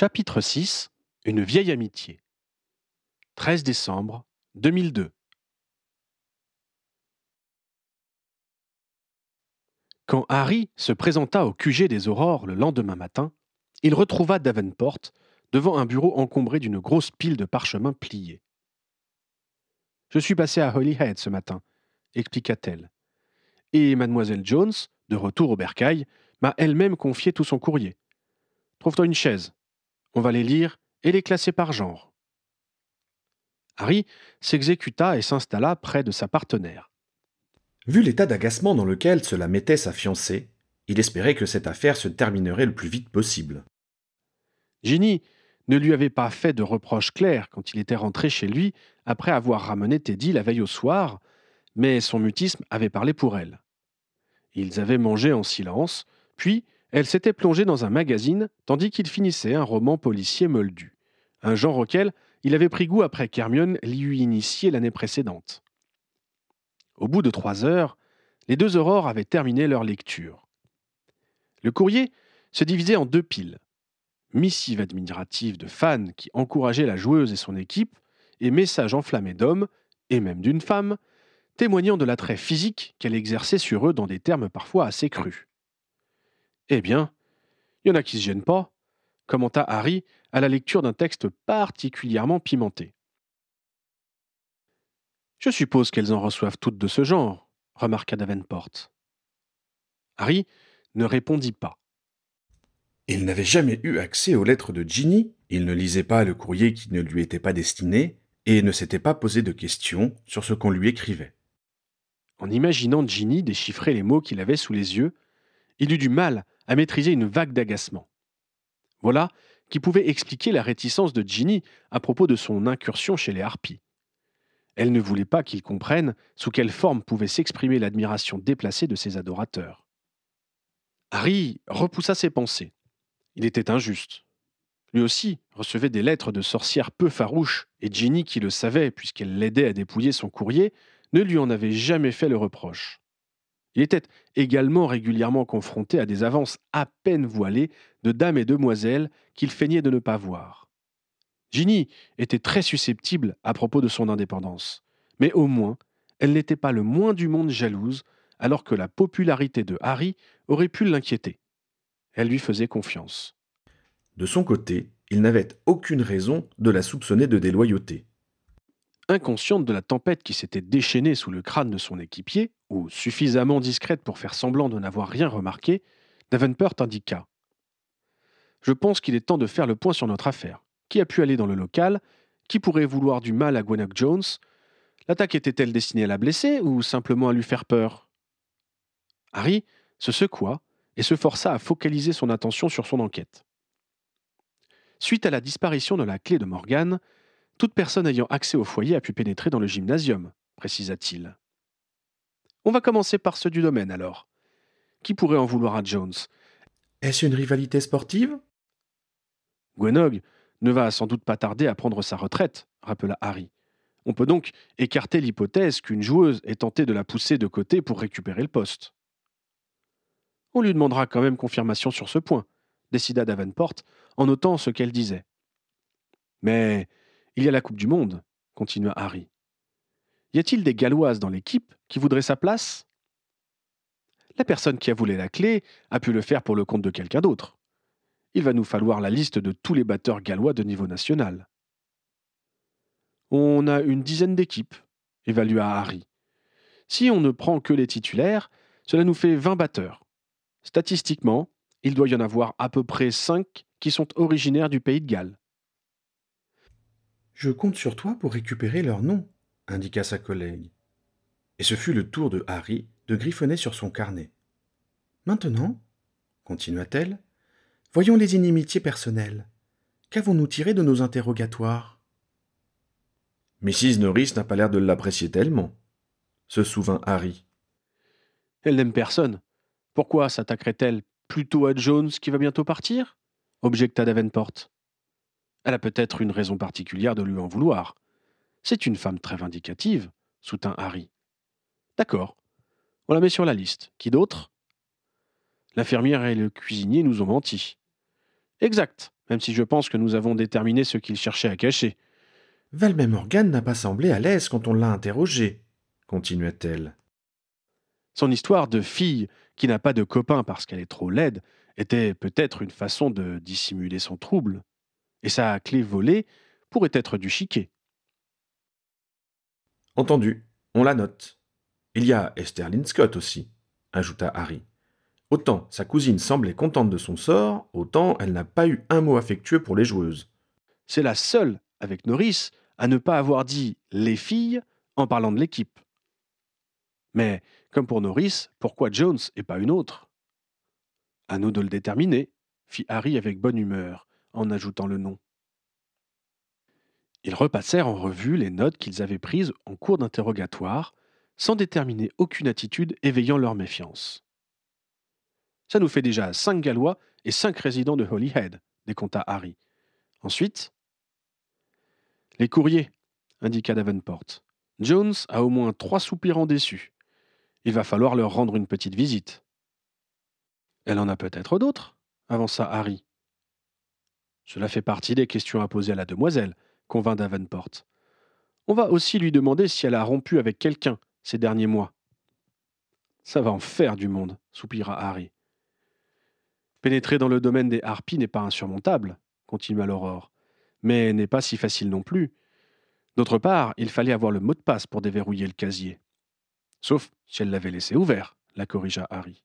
Chapitre 6 Une vieille amitié 13 décembre 2002 Quand Harry se présenta au QG des Aurores le lendemain matin, il retrouva Davenport devant un bureau encombré d'une grosse pile de parchemins pliés. Je suis passé à Holyhead ce matin, expliqua-t-elle. Et mademoiselle Jones, de retour au bercail, m'a elle-même confié tout son courrier. Trouve-toi une chaise. On va les lire et les classer par genre. Harry s'exécuta et s'installa près de sa partenaire. Vu l'état d'agacement dans lequel cela mettait sa fiancée, il espérait que cette affaire se terminerait le plus vite possible. Ginny ne lui avait pas fait de reproches clairs quand il était rentré chez lui après avoir ramené Teddy la veille au soir, mais son mutisme avait parlé pour elle. Ils avaient mangé en silence, puis elle s'était plongée dans un magazine tandis qu'il finissait un roman policier moldu, un genre auquel il avait pris goût après qu'Hermione l'y eût initié l'année précédente. Au bout de trois heures, les deux aurores avaient terminé leur lecture. Le courrier se divisait en deux piles missive admirative de fans qui encourageaient la joueuse et son équipe, et messages enflammés d'hommes, et même d'une femme, témoignant de l'attrait physique qu'elle exerçait sur eux dans des termes parfois assez crus. Eh bien, il y en a qui ne se gênent pas, commenta Harry à la lecture d'un texte particulièrement pimenté. Je suppose qu'elles en reçoivent toutes de ce genre, remarqua Davenport. Harry ne répondit pas. Il n'avait jamais eu accès aux lettres de Ginny, il ne lisait pas le courrier qui ne lui était pas destiné, et ne s'était pas posé de questions sur ce qu'on lui écrivait. En imaginant Ginny déchiffrer les mots qu'il avait sous les yeux, il eut du mal à maîtriser une vague d'agacement. Voilà qui pouvait expliquer la réticence de Ginny à propos de son incursion chez les harpies. Elle ne voulait pas qu'il comprenne sous quelle forme pouvait s'exprimer l'admiration déplacée de ses adorateurs. Harry repoussa ses pensées. Il était injuste. Lui aussi recevait des lettres de sorcières peu farouches, et Ginny, qui le savait puisqu'elle l'aidait à dépouiller son courrier, ne lui en avait jamais fait le reproche. Il était également régulièrement confronté à des avances à peine voilées de dames et demoiselles qu'il feignait de ne pas voir. Ginny était très susceptible à propos de son indépendance, mais au moins elle n'était pas le moins du monde jalouse, alors que la popularité de Harry aurait pu l'inquiéter. Elle lui faisait confiance. De son côté, il n'avait aucune raison de la soupçonner de déloyauté. Inconsciente de la tempête qui s'était déchaînée sous le crâne de son équipier, ou suffisamment discrète pour faire semblant de n'avoir rien remarqué, Davenport indiqua Je pense qu'il est temps de faire le point sur notre affaire. Qui a pu aller dans le local? Qui pourrait vouloir du mal à Gwenog Jones? L'attaque était-elle destinée à la blesser ou simplement à lui faire peur? Harry se secoua et se força à focaliser son attention sur son enquête. Suite à la disparition de la clé de Morgane, toute personne ayant accès au foyer a pu pénétrer dans le gymnasium, précisa-t-il. On va commencer par ceux du domaine alors. Qui pourrait en vouloir à Jones? Est-ce une rivalité sportive? Gwenog ne va sans doute pas tarder à prendre sa retraite, rappela Harry. On peut donc écarter l'hypothèse qu'une joueuse ait tenté de la pousser de côté pour récupérer le poste. On lui demandera quand même confirmation sur ce point, décida Davenport en notant ce qu'elle disait. Mais il y a la Coupe du Monde, continua Harry. Y a-t-il des Galloises dans l'équipe qui voudraient sa place? La personne qui a voulu la clé a pu le faire pour le compte de quelqu'un d'autre. Il va nous falloir la liste de tous les batteurs gallois de niveau national. On a une dizaine d'équipes, évalua Harry. Si on ne prend que les titulaires, cela nous fait vingt batteurs. Statistiquement, il doit y en avoir à peu près cinq qui sont originaires du pays de Galles. Je compte sur toi pour récupérer leurs noms, indiqua sa collègue. Et ce fut le tour de Harry de griffonner sur son carnet. Maintenant, continua-t-elle, voyons les inimitiés personnelles. Qu'avons-nous tiré de nos interrogatoires? Mrs. Norris n'a pas l'air de l'apprécier tellement, se souvint Harry. Elle n'aime personne, pourquoi s'attaquerait-elle plutôt à Jones qui va bientôt partir? Objecta Davenport. Elle a peut-être une raison particulière de lui en vouloir. C'est une femme très vindicative, soutint Harry. D'accord. On la met sur la liste. Qui d'autre? L'infirmière et le cuisinier nous ont menti. Exact, même si je pense que nous avons déterminé ce qu'il cherchait à cacher. Valmey Morgan n'a pas semblé à l'aise quand on l'a interrogé, continua-t-elle. Son histoire de fille qui n'a pas de copain parce qu'elle est trop laide était peut-être une façon de dissimuler son trouble, et sa clé volée pourrait être du chiquet. Entendu, on la note. Il y a Esther Lynn Scott aussi, ajouta Harry. Autant sa cousine semblait contente de son sort, autant elle n'a pas eu un mot affectueux pour les joueuses. C'est la seule, avec Norris, à ne pas avoir dit les filles en parlant de l'équipe. Mais, comme pour Norris, pourquoi Jones et pas une autre? À nous de le déterminer, fit Harry avec bonne humeur, en ajoutant le nom. Ils repassèrent en revue les notes qu'ils avaient prises en cours d'interrogatoire, sans déterminer aucune attitude éveillant leur méfiance. Ça nous fait déjà cinq Gallois et cinq résidents de Holyhead, décompta Harry. Ensuite, les courriers, indiqua Davenport. Jones a au moins trois soupirants déçus. Il va falloir leur rendre une petite visite. Elle en a peut-être d'autres, avança Harry. Cela fait partie des questions à poser à la demoiselle, convint Davenport. On va aussi lui demander si elle a rompu avec quelqu'un ces derniers mois. Ça va en faire du monde, soupira Harry. Pénétrer dans le domaine des harpies n'est pas insurmontable, continua l'aurore, mais n'est pas si facile non plus. D'autre part, il fallait avoir le mot de passe pour déverrouiller le casier. Sauf si elle l'avait laissé ouvert, la corrigea Harry.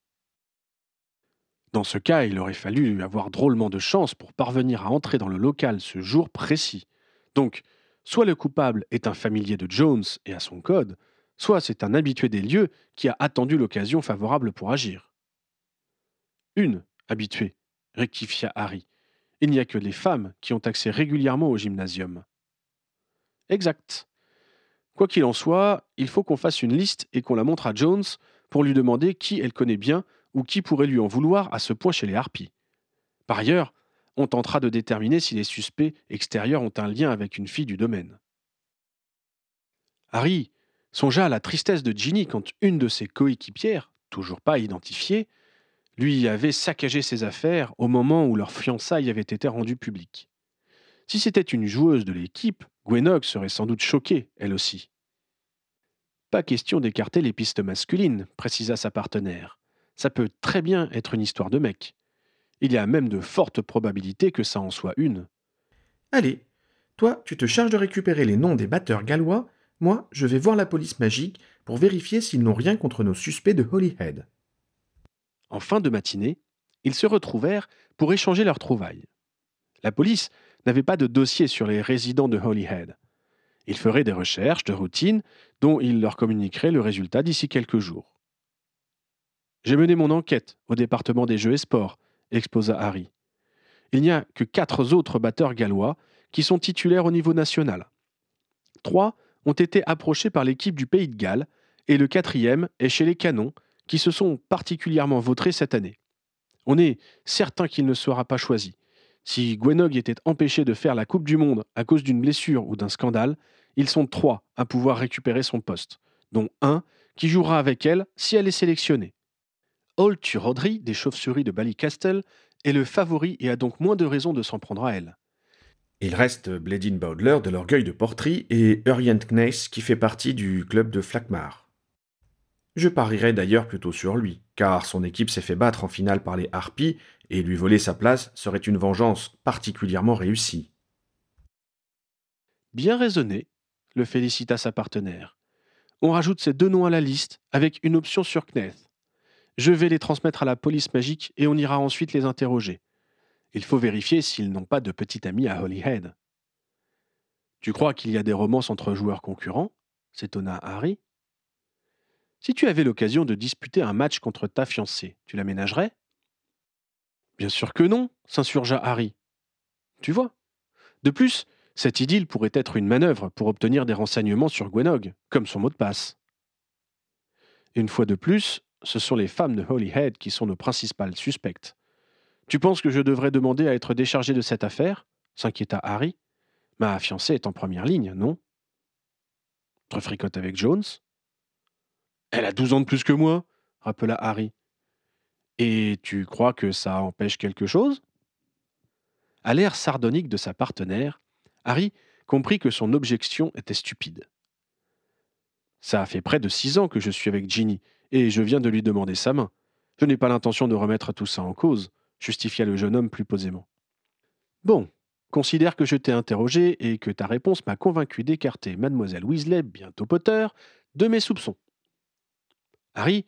Dans ce cas, il aurait fallu avoir drôlement de chance pour parvenir à entrer dans le local ce jour précis. Donc, soit le coupable est un familier de Jones et a son code, soit c'est un habitué des lieux qui a attendu l'occasion favorable pour agir. Une habituée, rectifia Harry. Il n'y a que les femmes qui ont accès régulièrement au gymnasium. Exact. Quoi qu'il en soit, il faut qu'on fasse une liste et qu'on la montre à Jones pour lui demander qui elle connaît bien ou qui pourrait lui en vouloir à ce point chez les harpies. Par ailleurs, on tentera de déterminer si les suspects extérieurs ont un lien avec une fille du domaine. Harry songea à la tristesse de Ginny quand une de ses coéquipières, toujours pas identifiée, lui avait saccagé ses affaires au moment où leur fiançailles avait été rendue publique. Si c'était une joueuse de l'équipe, Gwenog serait sans doute choquée, elle aussi. Pas question d'écarter les pistes masculines, précisa sa partenaire. Ça peut très bien être une histoire de mec. Il y a même de fortes probabilités que ça en soit une. Allez, toi, tu te charges de récupérer les noms des batteurs gallois, moi, je vais voir la police magique pour vérifier s'ils n'ont rien contre nos suspects de Holyhead. En fin de matinée, ils se retrouvèrent pour échanger leurs trouvailles. La police n'avait pas de dossier sur les résidents de Holyhead. Ils feraient des recherches de routine dont ils leur communiqueraient le résultat d'ici quelques jours. J'ai mené mon enquête au département des jeux et sports exposa Harry. Il n'y a que quatre autres batteurs gallois qui sont titulaires au niveau national. Trois ont été approchés par l'équipe du Pays de Galles et le quatrième est chez les Canons qui se sont particulièrement vautrés cette année. On est certain qu'il ne sera pas choisi. Si Gwenog était empêché de faire la Coupe du Monde à cause d'une blessure ou d'un scandale, ils sont trois à pouvoir récupérer son poste, dont un qui jouera avec elle si elle est sélectionnée. Old Turodry des chauves-souris de Ballycastle est le favori et a donc moins de raisons de s'en prendre à elle. Il reste Bledin Bowdler de l'Orgueil de Portry et Urient Kneis qui fait partie du club de Flakmar. Je parierais d'ailleurs plutôt sur lui, car son équipe s'est fait battre en finale par les Harpies et lui voler sa place serait une vengeance particulièrement réussie. Bien raisonné, le félicita sa partenaire. On rajoute ces deux noms à la liste avec une option sur Kneth. Je vais les transmettre à la police magique et on ira ensuite les interroger. Il faut vérifier s'ils n'ont pas de petit ami à Holyhead. Tu crois qu'il y a des romances entre joueurs concurrents? s'étonna Harry. Si tu avais l'occasion de disputer un match contre ta fiancée, tu l'aménagerais? Bien sûr que non, s'insurgea Harry. Tu vois? De plus, cette idylle pourrait être une manœuvre pour obtenir des renseignements sur Gwenog, comme son mot de passe. Une fois de plus, ce sont les femmes de Holyhead qui sont nos principales suspectes. Tu penses que je devrais demander à être déchargé de cette affaire? s'inquiéta Harry. Ma fiancée est en première ligne, non? Te fricote avec Jones? Elle a douze ans de plus que moi, rappela Harry. Et tu crois que ça empêche quelque chose? À l'air sardonique de sa partenaire, Harry comprit que son objection était stupide. Ça fait près de six ans que je suis avec Ginny, et je viens de lui demander sa main. Je n'ai pas l'intention de remettre tout ça en cause, justifia le jeune homme plus posément. Bon, considère que je t'ai interrogé et que ta réponse m'a convaincu d'écarter mademoiselle Weasley, bientôt Potter, de mes soupçons. Harry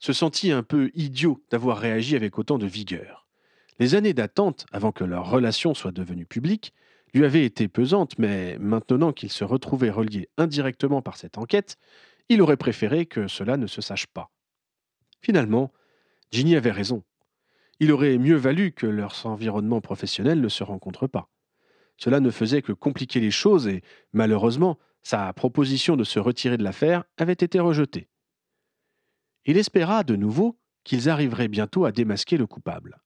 se sentit un peu idiot d'avoir réagi avec autant de vigueur. Les années d'attente avant que leur relation soit devenue publique lui avaient été pesantes, mais maintenant qu'il se retrouvait relié indirectement par cette enquête, il aurait préféré que cela ne se sache pas. Finalement, Ginny avait raison. Il aurait mieux valu que leurs environnements professionnels ne se rencontrent pas. Cela ne faisait que compliquer les choses et, malheureusement, sa proposition de se retirer de l'affaire avait été rejetée. Il espéra de nouveau qu'ils arriveraient bientôt à démasquer le coupable.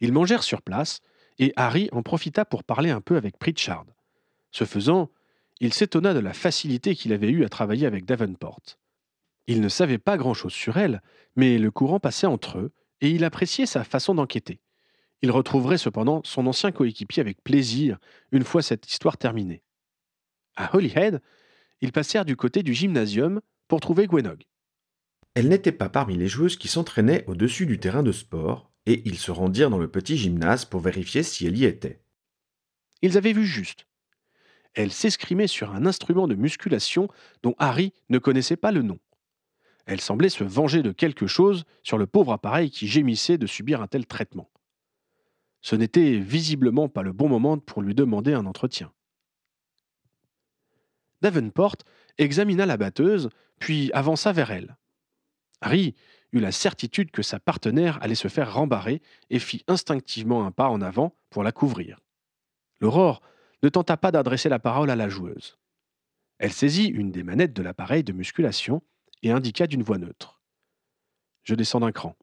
Ils mangèrent sur place, et Harry en profita pour parler un peu avec Pritchard. Ce faisant, il s'étonna de la facilité qu'il avait eue à travailler avec Davenport. Il ne savait pas grand-chose sur elle, mais le courant passait entre eux, et il appréciait sa façon d'enquêter. Il retrouverait cependant son ancien coéquipier avec plaisir, une fois cette histoire terminée. À Holyhead, ils passèrent du côté du gymnasium pour trouver Gwenog. Elle n'était pas parmi les joueuses qui s'entraînaient au-dessus du terrain de sport, et ils se rendirent dans le petit gymnase pour vérifier si elle y était. Ils avaient vu juste. Elle s'escrimait sur un instrument de musculation dont Harry ne connaissait pas le nom. Elle semblait se venger de quelque chose sur le pauvre appareil qui gémissait de subir un tel traitement. Ce n'était visiblement pas le bon moment pour lui demander un entretien. Davenport examina la batteuse, puis avança vers elle. Harry eut la certitude que sa partenaire allait se faire rembarrer et fit instinctivement un pas en avant pour la couvrir. L'aurore ne tenta pas d'adresser la parole à la joueuse. Elle saisit une des manettes de l'appareil de musculation et indiqua d'une voix neutre. Je descends d'un cran.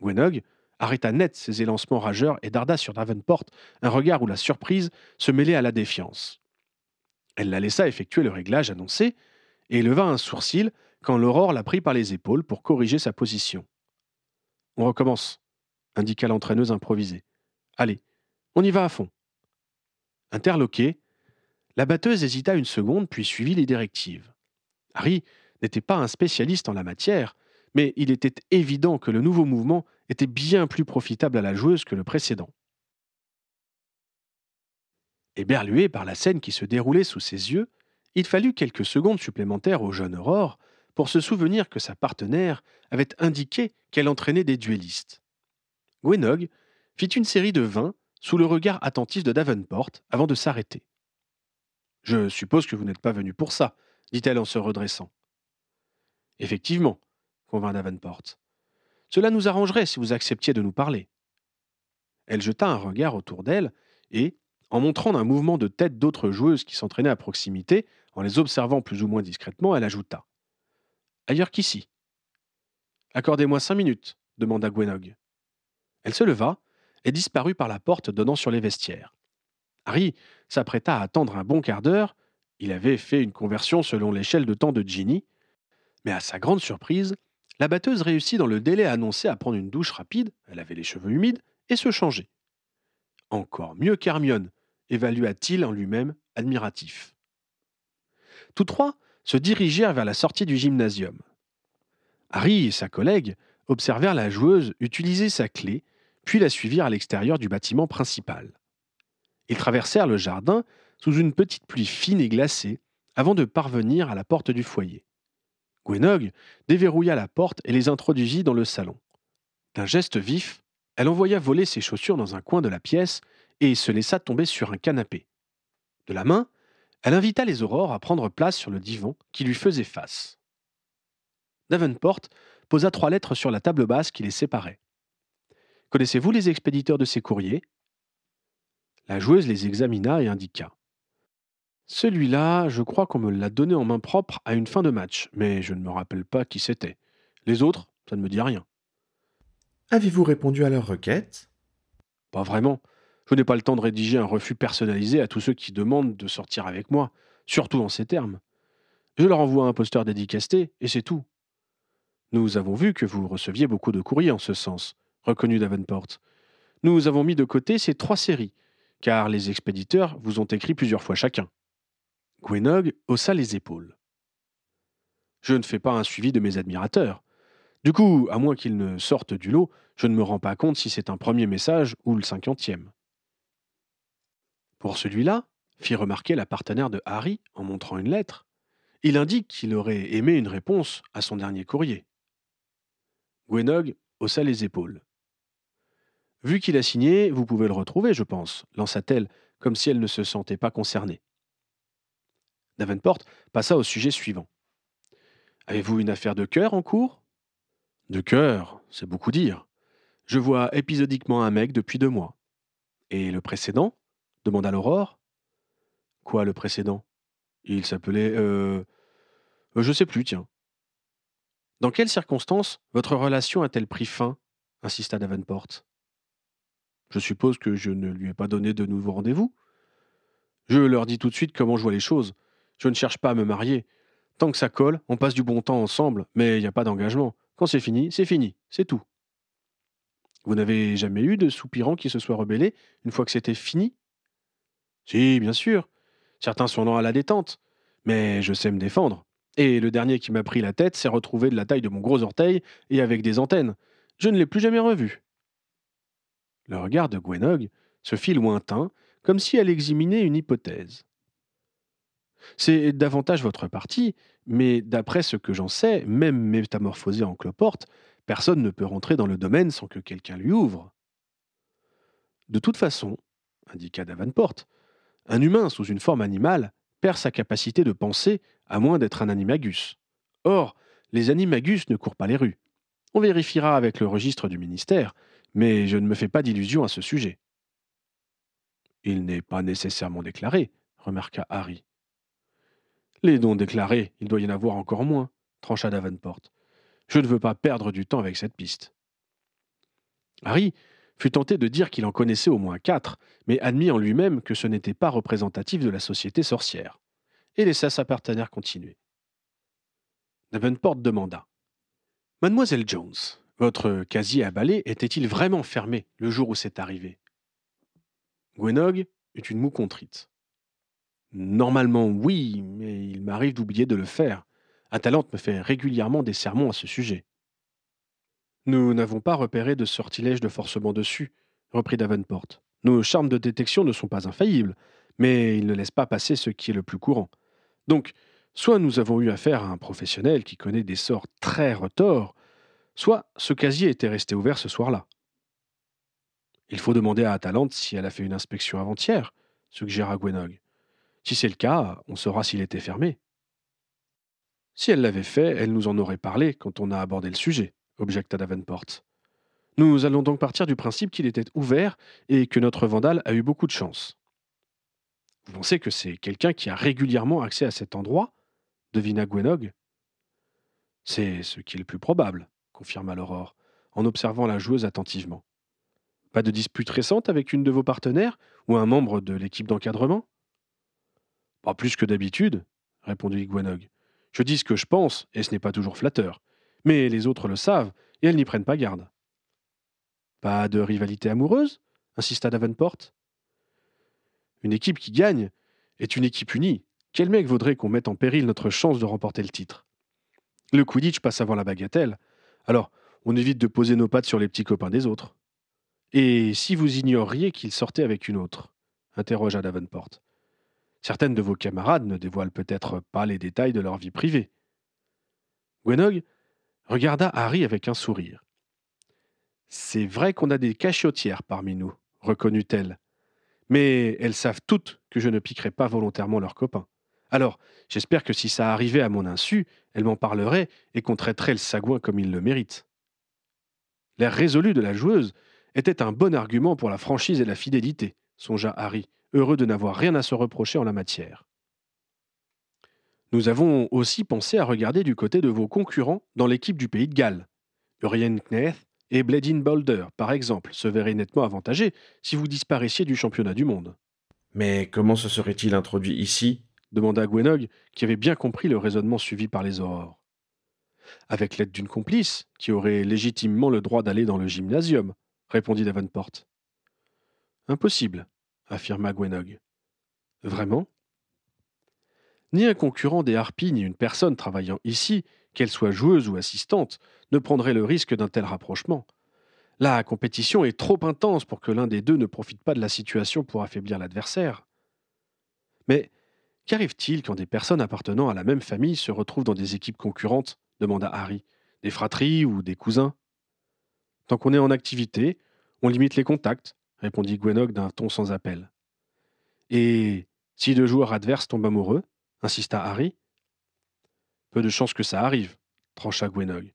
Gwenog arrêta net ses élancements rageurs et darda sur Davenport un regard où la surprise se mêlait à la défiance. Elle la laissa effectuer le réglage annoncé et leva un sourcil quand l'aurore la prit par les épaules pour corriger sa position. On recommence, indiqua l'entraîneuse improvisée. Allez, on y va à fond. Interloquée, la batteuse hésita une seconde puis suivit les directives. Harry n'était pas un spécialiste en la matière, mais il était évident que le nouveau mouvement était bien plus profitable à la joueuse que le précédent. Éberlué par la scène qui se déroulait sous ses yeux, il fallut quelques secondes supplémentaires au jeune Aurore pour se souvenir que sa partenaire avait indiqué qu'elle entraînait des duellistes. Gwenog fit une série de vingt sous le regard attentif de Davenport avant de s'arrêter. Je suppose que vous n'êtes pas venu pour ça, dit-elle en se redressant. Effectivement, convint Davenport. Cela nous arrangerait si vous acceptiez de nous parler. Elle jeta un regard autour d'elle et, en montrant d'un mouvement de tête d'autres joueuses qui s'entraînaient à proximité, en les observant plus ou moins discrètement, elle ajouta Ailleurs qu'ici. Accordez-moi cinq minutes, demanda Gwenog. Elle se leva et disparut par la porte donnant sur les vestiaires. Harry s'apprêta à attendre un bon quart d'heure. Il avait fait une conversion selon l'échelle de temps de Ginny. Mais à sa grande surprise, la batteuse réussit dans le délai annoncé à prendre une douche rapide, elle avait les cheveux humides, et se changer. Encore mieux qu'Hermione, évalua-t-il en lui-même, admiratif. Tous trois se dirigèrent vers la sortie du gymnasium. Harry et sa collègue observèrent la joueuse utiliser sa clé, puis la suivirent à l'extérieur du bâtiment principal. Ils traversèrent le jardin sous une petite pluie fine et glacée avant de parvenir à la porte du foyer. Gwenog déverrouilla la porte et les introduisit dans le salon. D'un geste vif, elle envoya voler ses chaussures dans un coin de la pièce et se laissa tomber sur un canapé. De la main, elle invita les aurores à prendre place sur le divan qui lui faisait face. Davenport posa trois lettres sur la table basse qui les séparait. Connaissez-vous les expéditeurs de ces courriers? La joueuse les examina et indiqua. Celui-là, je crois qu'on me l'a donné en main propre à une fin de match, mais je ne me rappelle pas qui c'était. Les autres, ça ne me dit rien. Avez-vous répondu à leur requête? Pas vraiment. Je n'ai pas le temps de rédiger un refus personnalisé à tous ceux qui demandent de sortir avec moi, surtout en ces termes. Je leur envoie un poster dédicacé, et c'est tout. Nous avons vu que vous receviez beaucoup de courriers en ce sens, reconnut Davenport. Nous avons mis de côté ces trois séries, car les expéditeurs vous ont écrit plusieurs fois chacun. Gwenog haussa les épaules. Je ne fais pas un suivi de mes admirateurs. Du coup, à moins qu'ils ne sortent du lot, je ne me rends pas compte si c'est un premier message ou le cinquantième. Pour celui-là, fit remarquer la partenaire de Harry en montrant une lettre, il indique qu'il aurait aimé une réponse à son dernier courrier. Gwenog haussa les épaules. Vu qu'il a signé, vous pouvez le retrouver, je pense, lança-t-elle, comme si elle ne se sentait pas concernée. Davenport passa au sujet suivant. Avez-vous une affaire de cœur en cours? De cœur, c'est beaucoup dire. Je vois épisodiquement un mec depuis deux mois. Et le précédent? Demanda l'Aurore. Quoi, le précédent? Il s'appelait. Euh... Je sais plus, tiens. Dans quelles circonstances votre relation a-t-elle pris fin? insista Davenport. Je suppose que je ne lui ai pas donné de nouveaux rendez-vous. Je leur dis tout de suite comment je vois les choses. Je ne cherche pas à me marier. Tant que ça colle, on passe du bon temps ensemble, mais il n'y a pas d'engagement. Quand c'est fini, c'est fini, c'est tout. Vous n'avez jamais eu de soupirant qui se soit rebellé une fois que c'était fini? Si, bien sûr. Certains sont lents à la détente, mais je sais me défendre. Et le dernier qui m'a pris la tête s'est retrouvé de la taille de mon gros orteil et avec des antennes. Je ne l'ai plus jamais revu. Le regard de Gwenog se fit lointain, comme si elle examinait une hypothèse. C'est davantage votre parti, mais d'après ce que j'en sais, même métamorphosé en cloporte, personne ne peut rentrer dans le domaine sans que quelqu'un lui ouvre. De toute façon, indiqua Davenport, un humain sous une forme animale perd sa capacité de penser à moins d'être un animagus. Or, les animagus ne courent pas les rues. On vérifiera avec le registre du ministère, mais je ne me fais pas d'illusions à ce sujet. Il n'est pas nécessairement déclaré, remarqua Harry. Les dons déclarés, il doit y en avoir encore moins, trancha Davenport. Je ne veux pas perdre du temps avec cette piste. Harry fut tenté de dire qu'il en connaissait au moins quatre, mais admit en lui-même que ce n'était pas représentatif de la société sorcière, et laissa sa partenaire continuer. Davenport demanda Mademoiselle Jones, votre casier à balai était-il vraiment fermé le jour où c'est arrivé? Gwenog eut une moue contrite. Normalement, oui, mais il m'arrive d'oublier de le faire. Atalante me fait régulièrement des sermons à ce sujet. Nous n'avons pas repéré de sortilège de forcement dessus, reprit Davenport. Nos charmes de détection ne sont pas infaillibles, mais ils ne laissent pas passer ce qui est le plus courant. Donc, soit nous avons eu affaire à un professionnel qui connaît des sorts très retors, soit ce casier était resté ouvert ce soir-là. Il faut demander à Atalante si elle a fait une inspection avant-hier, suggéra Gwenog. Si c'est le cas, on saura s'il était fermé. Si elle l'avait fait, elle nous en aurait parlé quand on a abordé le sujet, objecta Davenport. Nous allons donc partir du principe qu'il était ouvert et que notre vandale a eu beaucoup de chance. Vous pensez que c'est quelqu'un qui a régulièrement accès à cet endroit? devina Gwenog. C'est ce qui est le plus probable, confirma l'Aurore, en observant la joueuse attentivement. Pas de dispute récente avec une de vos partenaires ou un membre de l'équipe d'encadrement? Pas plus que d'habitude, répondit Gwenog. Je dis ce que je pense, et ce n'est pas toujours flatteur. Mais les autres le savent, et elles n'y prennent pas garde. Pas de rivalité amoureuse? insista Davenport. Une équipe qui gagne est une équipe unie. Quel mec vaudrait qu'on mette en péril notre chance de remporter le titre? Le Quidditch passe avant la bagatelle. Alors, on évite de poser nos pattes sur les petits copains des autres. Et si vous ignoriez qu'il sortait avec une autre? interrogea Davenport. Certaines de vos camarades ne dévoilent peut-être pas les détails de leur vie privée. Gwenog regarda Harry avec un sourire. C'est vrai qu'on a des cachottières parmi nous, reconnut-elle. Mais elles savent toutes que je ne piquerai pas volontairement leurs copains. Alors, j'espère que si ça arrivait à mon insu, elles m'en parleraient et qu'on traiterait le sagouin comme il le mérite. L'air résolu de la joueuse était un bon argument pour la franchise et la fidélité, songea Harry, heureux de n'avoir rien à se reprocher en la matière. Nous avons aussi pensé à regarder du côté de vos concurrents dans l'équipe du pays de Galles. Urien Kneth et Bledin Boulder, par exemple, se verraient nettement avantagés si vous disparaissiez du championnat du monde. Mais comment se serait-il introduit ici? demanda Gwenog, qui avait bien compris le raisonnement suivi par les aurores. Avec l'aide d'une complice, qui aurait légitimement le droit d'aller dans le gymnasium, répondit Davenport. Impossible, affirma Gwenog. Vraiment? Ni un concurrent des harpies, ni une personne travaillant ici, qu'elle soit joueuse ou assistante, ne prendrait le risque d'un tel rapprochement. La compétition est trop intense pour que l'un des deux ne profite pas de la situation pour affaiblir l'adversaire. Mais qu'arrive-t-il quand des personnes appartenant à la même famille se retrouvent dans des équipes concurrentes? demanda Harry. Des fratries ou des cousins? Tant qu'on est en activité, on limite les contacts, répondit Gwenog d'un ton sans appel. Et si deux joueurs adverses tombent amoureux? Insista Harry. Peu de chances que ça arrive, trancha Gwenog.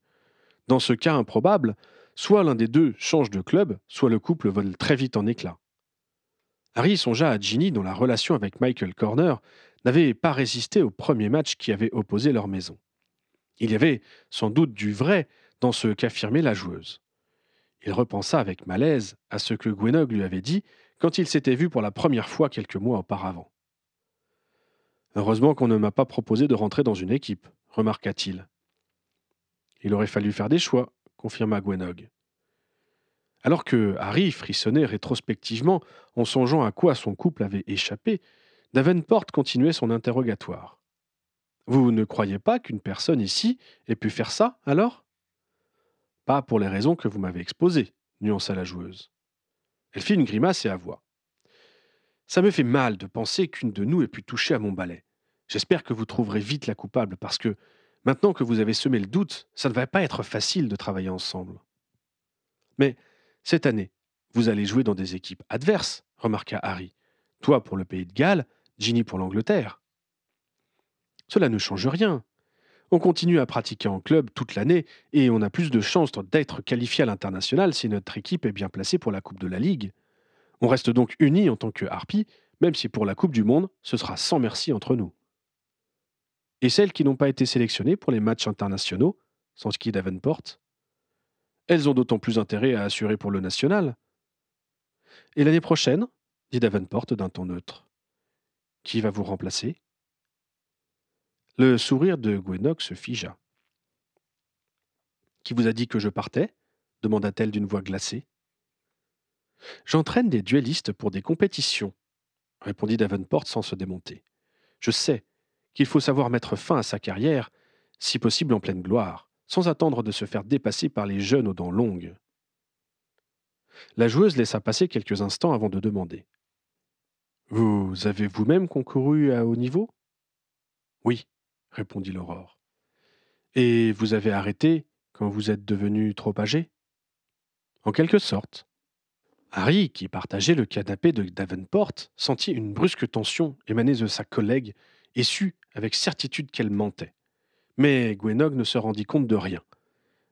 Dans ce cas improbable, soit l'un des deux change de club, soit le couple vole très vite en éclats. Harry songea à Ginny dont la relation avec Michael Corner n'avait pas résisté au premier match qui avait opposé leur maison. Il y avait sans doute du vrai dans ce qu'affirmait la joueuse. Il repensa avec malaise à ce que Gwenog lui avait dit quand il s'était vu pour la première fois quelques mois auparavant. Heureusement qu'on ne m'a pas proposé de rentrer dans une équipe, remarqua-t-il. Il aurait fallu faire des choix, confirma Gwenog. Alors que Harry frissonnait rétrospectivement en songeant à quoi son couple avait échappé, Davenport continuait son interrogatoire. Vous ne croyez pas qu'une personne ici ait pu faire ça, alors Pas pour les raisons que vous m'avez exposées, nuança la joueuse. Elle fit une grimace et avoua. Ça me fait mal de penser qu'une de nous ait pu toucher à mon balai. J'espère que vous trouverez vite la coupable, parce que, maintenant que vous avez semé le doute, ça ne va pas être facile de travailler ensemble. Mais, cette année, vous allez jouer dans des équipes adverses, remarqua Harry. Toi pour le pays de Galles, Ginny pour l'Angleterre. Cela ne change rien. On continue à pratiquer en club toute l'année et on a plus de chances d'être qualifié à l'international si notre équipe est bien placée pour la Coupe de la Ligue. On reste donc unis en tant que Harpy, même si pour la Coupe du Monde, ce sera sans merci entre nous. Et celles qui n'ont pas été sélectionnées pour les matchs internationaux, sans ski Davenport Elles ont d'autant plus intérêt à assurer pour le national. Et l'année prochaine dit Davenport d'un ton neutre. Qui va vous remplacer? Le sourire de Gwenok se figea. Qui vous a dit que je partais? demanda-t-elle d'une voix glacée. J'entraîne des duellistes pour des compétitions, répondit Davenport sans se démonter. Je sais qu'il faut savoir mettre fin à sa carrière, si possible en pleine gloire, sans attendre de se faire dépasser par les jeunes aux dents longues. La joueuse laissa passer quelques instants avant de demander. Vous avez vous-même concouru à haut niveau? Oui, répondit l'aurore. Et vous avez arrêté quand vous êtes devenu trop âgé? En quelque sorte. Harry, qui partageait le canapé de Davenport, sentit une brusque tension émaner de sa collègue et sut avec certitude qu'elle mentait. Mais Gwenog ne se rendit compte de rien.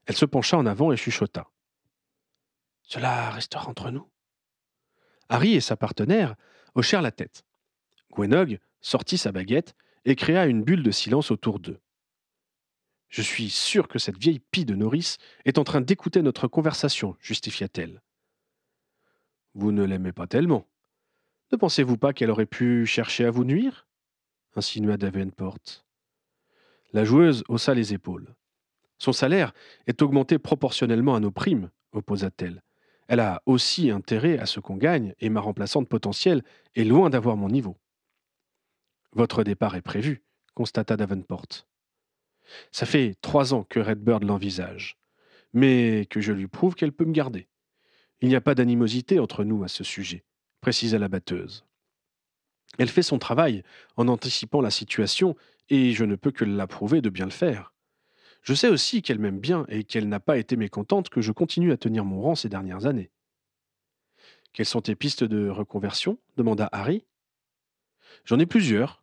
Elle se pencha en avant et chuchota. Cela restera entre nous? Harry et sa partenaire hochèrent la tête. Gwenog sortit sa baguette et créa une bulle de silence autour d'eux. Je suis sûr que cette vieille pie de nourrice est en train d'écouter notre conversation, justifia-t-elle. Vous ne l'aimez pas tellement. Ne pensez-vous pas qu'elle aurait pu chercher à vous nuire? insinua Davenport. La joueuse haussa les épaules. Son salaire est augmenté proportionnellement à nos primes, opposa-t-elle. Elle a aussi intérêt à ce qu'on gagne, et ma remplaçante potentielle est loin d'avoir mon niveau. Votre départ est prévu, constata Davenport. Ça fait trois ans que Redbird l'envisage, mais que je lui prouve qu'elle peut me garder. Il n'y a pas d'animosité entre nous à ce sujet, précisa la batteuse. Elle fait son travail en anticipant la situation, et je ne peux que l'approuver de bien le faire. Je sais aussi qu'elle m'aime bien et qu'elle n'a pas été mécontente que je continue à tenir mon rang ces dernières années. Quelles sont tes pistes de reconversion? demanda Harry. J'en ai plusieurs.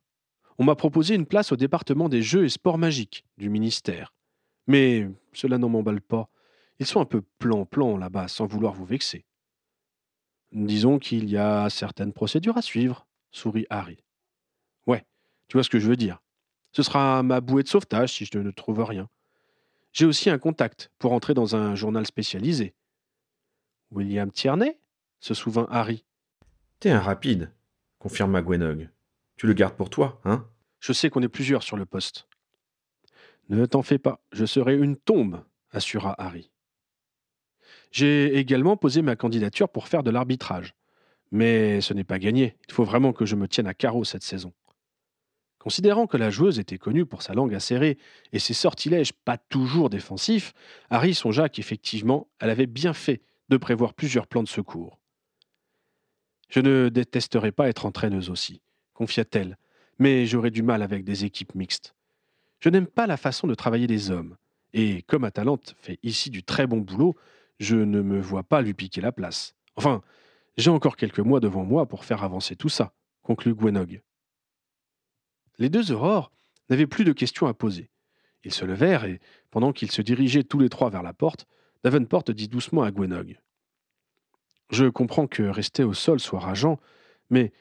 On m'a proposé une place au département des jeux et sports magiques du ministère. Mais cela n'en m'emballe pas. Ils sont un peu plan-plan là-bas, sans vouloir vous vexer. Disons qu'il y a certaines procédures à suivre, sourit Harry. Ouais, tu vois ce que je veux dire. Ce sera ma bouée de sauvetage si je ne trouve rien. J'ai aussi un contact pour entrer dans un journal spécialisé. William Tierney se souvint Harry. T'es un rapide, confirma Gwenog. Tu le gardes pour toi, hein? Je sais qu'on est plusieurs sur le poste. Ne t'en fais pas, je serai une tombe, assura Harry. J'ai également posé ma candidature pour faire de l'arbitrage. Mais ce n'est pas gagné. Il faut vraiment que je me tienne à carreau cette saison. Considérant que la joueuse était connue pour sa langue acérée et ses sortilèges pas toujours défensifs, Harry songea qu'effectivement, elle avait bien fait de prévoir plusieurs plans de secours. Je ne détesterais pas être entraîneuse aussi, confia-t-elle, mais j'aurais du mal avec des équipes mixtes. Je n'aime pas la façon de travailler des hommes, et comme Atalante fait ici du très bon boulot, je ne me vois pas lui piquer la place. Enfin, j'ai encore quelques mois devant moi pour faire avancer tout ça, conclut Gwenog. Les deux aurores n'avaient plus de questions à poser. Ils se levèrent et, pendant qu'ils se dirigeaient tous les trois vers la porte, Davenport dit doucement à Gwenog Je comprends que rester au sol soit rageant, mais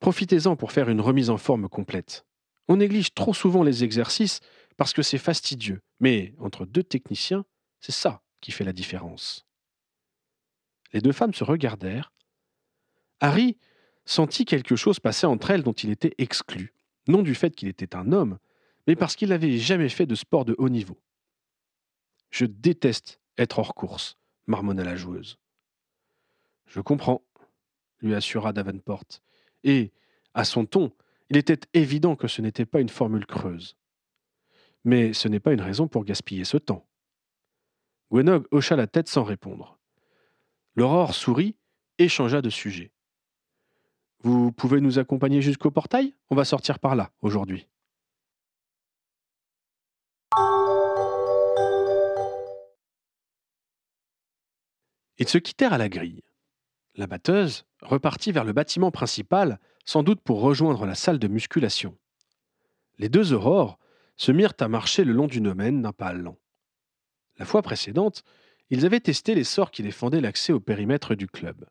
profitez-en pour faire une remise en forme complète. On néglige trop souvent les exercices parce que c'est fastidieux, mais entre deux techniciens, c'est ça qui fait la différence. Les deux femmes se regardèrent. Harry sentit quelque chose passer entre elles dont il était exclu, non du fait qu'il était un homme, mais parce qu'il n'avait jamais fait de sport de haut niveau. Je déteste être hors course, marmonna la joueuse. Je comprends, lui assura Davenport, et, à son ton, il était évident que ce n'était pas une formule creuse. Mais ce n'est pas une raison pour gaspiller ce temps. Gwenog hocha la tête sans répondre. L'aurore sourit et changea de sujet. Vous pouvez nous accompagner jusqu'au portail? On va sortir par là aujourd'hui. Ils se quittèrent à la grille. La batteuse repartit vers le bâtiment principal, sans doute pour rejoindre la salle de musculation. Les deux aurores se mirent à marcher le long du domaine d'un pas lent. La fois précédente, ils avaient testé les sorts qui défendaient l'accès au périmètre du club.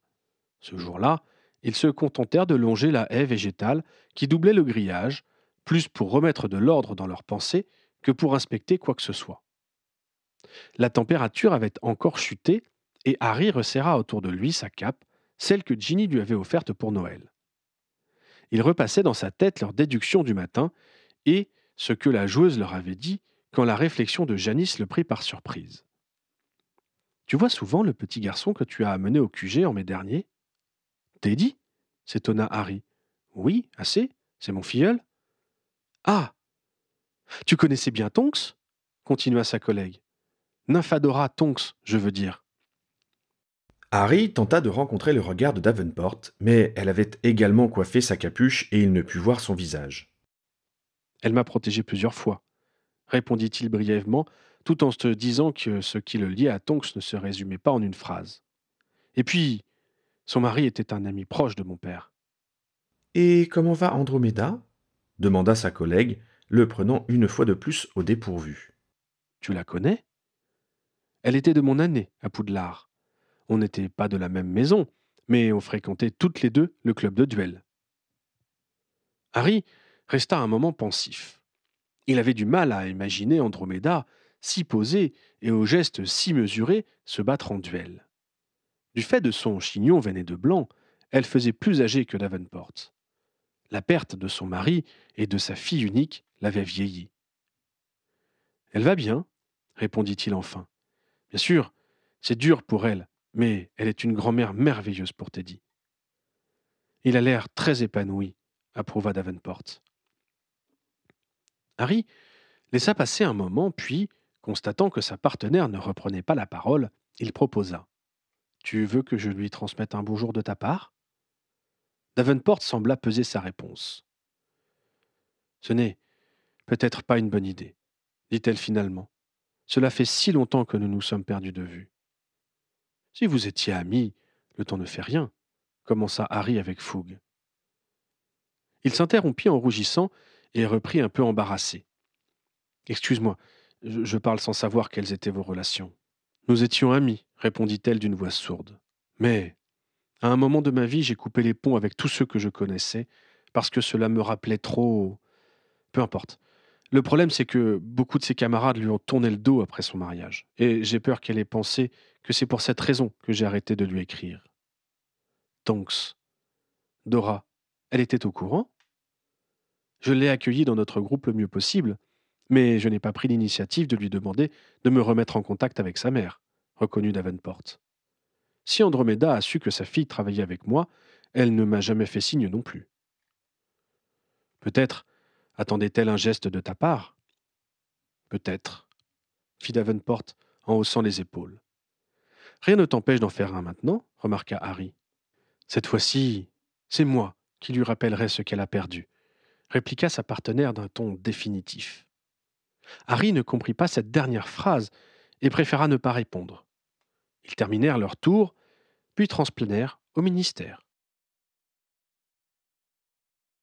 Ce jour-là, ils se contentèrent de longer la haie végétale qui doublait le grillage, plus pour remettre de l'ordre dans leurs pensées que pour inspecter quoi que ce soit. La température avait encore chuté et Harry resserra autour de lui sa cape, celle que Ginny lui avait offerte pour Noël. Il repassait dans sa tête leur déduction du matin et ce que la joueuse leur avait dit quand la réflexion de Janice le prit par surprise. Tu vois souvent le petit garçon que tu as amené au QG en mai dernier Teddy? s'étonna Harry. Oui, assez, c'est mon filleul. Ah Tu connaissais bien Tonks? continua sa collègue. Nymphadora Tonks, je veux dire. Harry tenta de rencontrer le regard de Davenport, mais elle avait également coiffé sa capuche et il ne put voir son visage. Elle m'a protégé plusieurs fois, répondit-il brièvement, tout en se disant que ce qui le liait à Tonks ne se résumait pas en une phrase. Et puis, son mari était un ami proche de mon père. Et comment va Andromeda? demanda sa collègue, le prenant une fois de plus au dépourvu. Tu la connais? Elle était de mon année à Poudlard. On n'était pas de la même maison, mais on fréquentait toutes les deux le club de duel. Harry resta un moment pensif. Il avait du mal à imaginer Andromeda si posée et aux gestes si mesurés se battre en duel. Du fait de son chignon veiné de blanc, elle faisait plus âgée que Davenport. La perte de son mari et de sa fille unique l'avait vieillie. Elle va bien, répondit-il enfin. Bien sûr, c'est dur pour elle, mais elle est une grand-mère merveilleuse pour Teddy. Il a l'air très épanoui, approuva Davenport. Harry laissa passer un moment, puis, constatant que sa partenaire ne reprenait pas la parole, il proposa. Tu veux que je lui transmette un bonjour de ta part? Davenport sembla peser sa réponse. Ce n'est peut-être pas une bonne idée, dit-elle finalement. Cela fait si longtemps que nous nous sommes perdus de vue. Si vous étiez amis, le temps ne fait rien, commença Harry avec fougue. Il s'interrompit en rougissant et reprit un peu embarrassé. Excuse-moi, je, parle sans savoir quelles étaient vos relations. Nous étions amis, répondit-elle d'une voix sourde. Mais, à un moment de ma vie, j'ai coupé les ponts avec tous ceux que je connaissais, parce que cela me rappelait trop. Peu importe. Le problème, c'est que beaucoup de ses camarades lui ont tourné le dos après son mariage, et j'ai peur qu'elle ait pensé que c'est pour cette raison que j'ai arrêté de lui écrire. Tonks. Dora, elle était au courant? Je l'ai accueilli dans notre groupe le mieux possible, mais je n'ai pas pris l'initiative de lui demander de me remettre en contact avec sa mère, reconnut Davenport. Si Andromeda a su que sa fille travaillait avec moi, elle ne m'a jamais fait signe non plus. Peut-être attendait-elle un geste de ta part? Peut-être, fit Davenport en haussant les épaules. Rien ne t'empêche d'en faire un maintenant, remarqua Harry. Cette fois-ci, c'est moi qui lui rappellerai ce qu'elle a perdu, répliqua sa partenaire d'un ton définitif. Harry ne comprit pas cette dernière phrase et préféra ne pas répondre. Ils terminèrent leur tour, puis transplanèrent au ministère.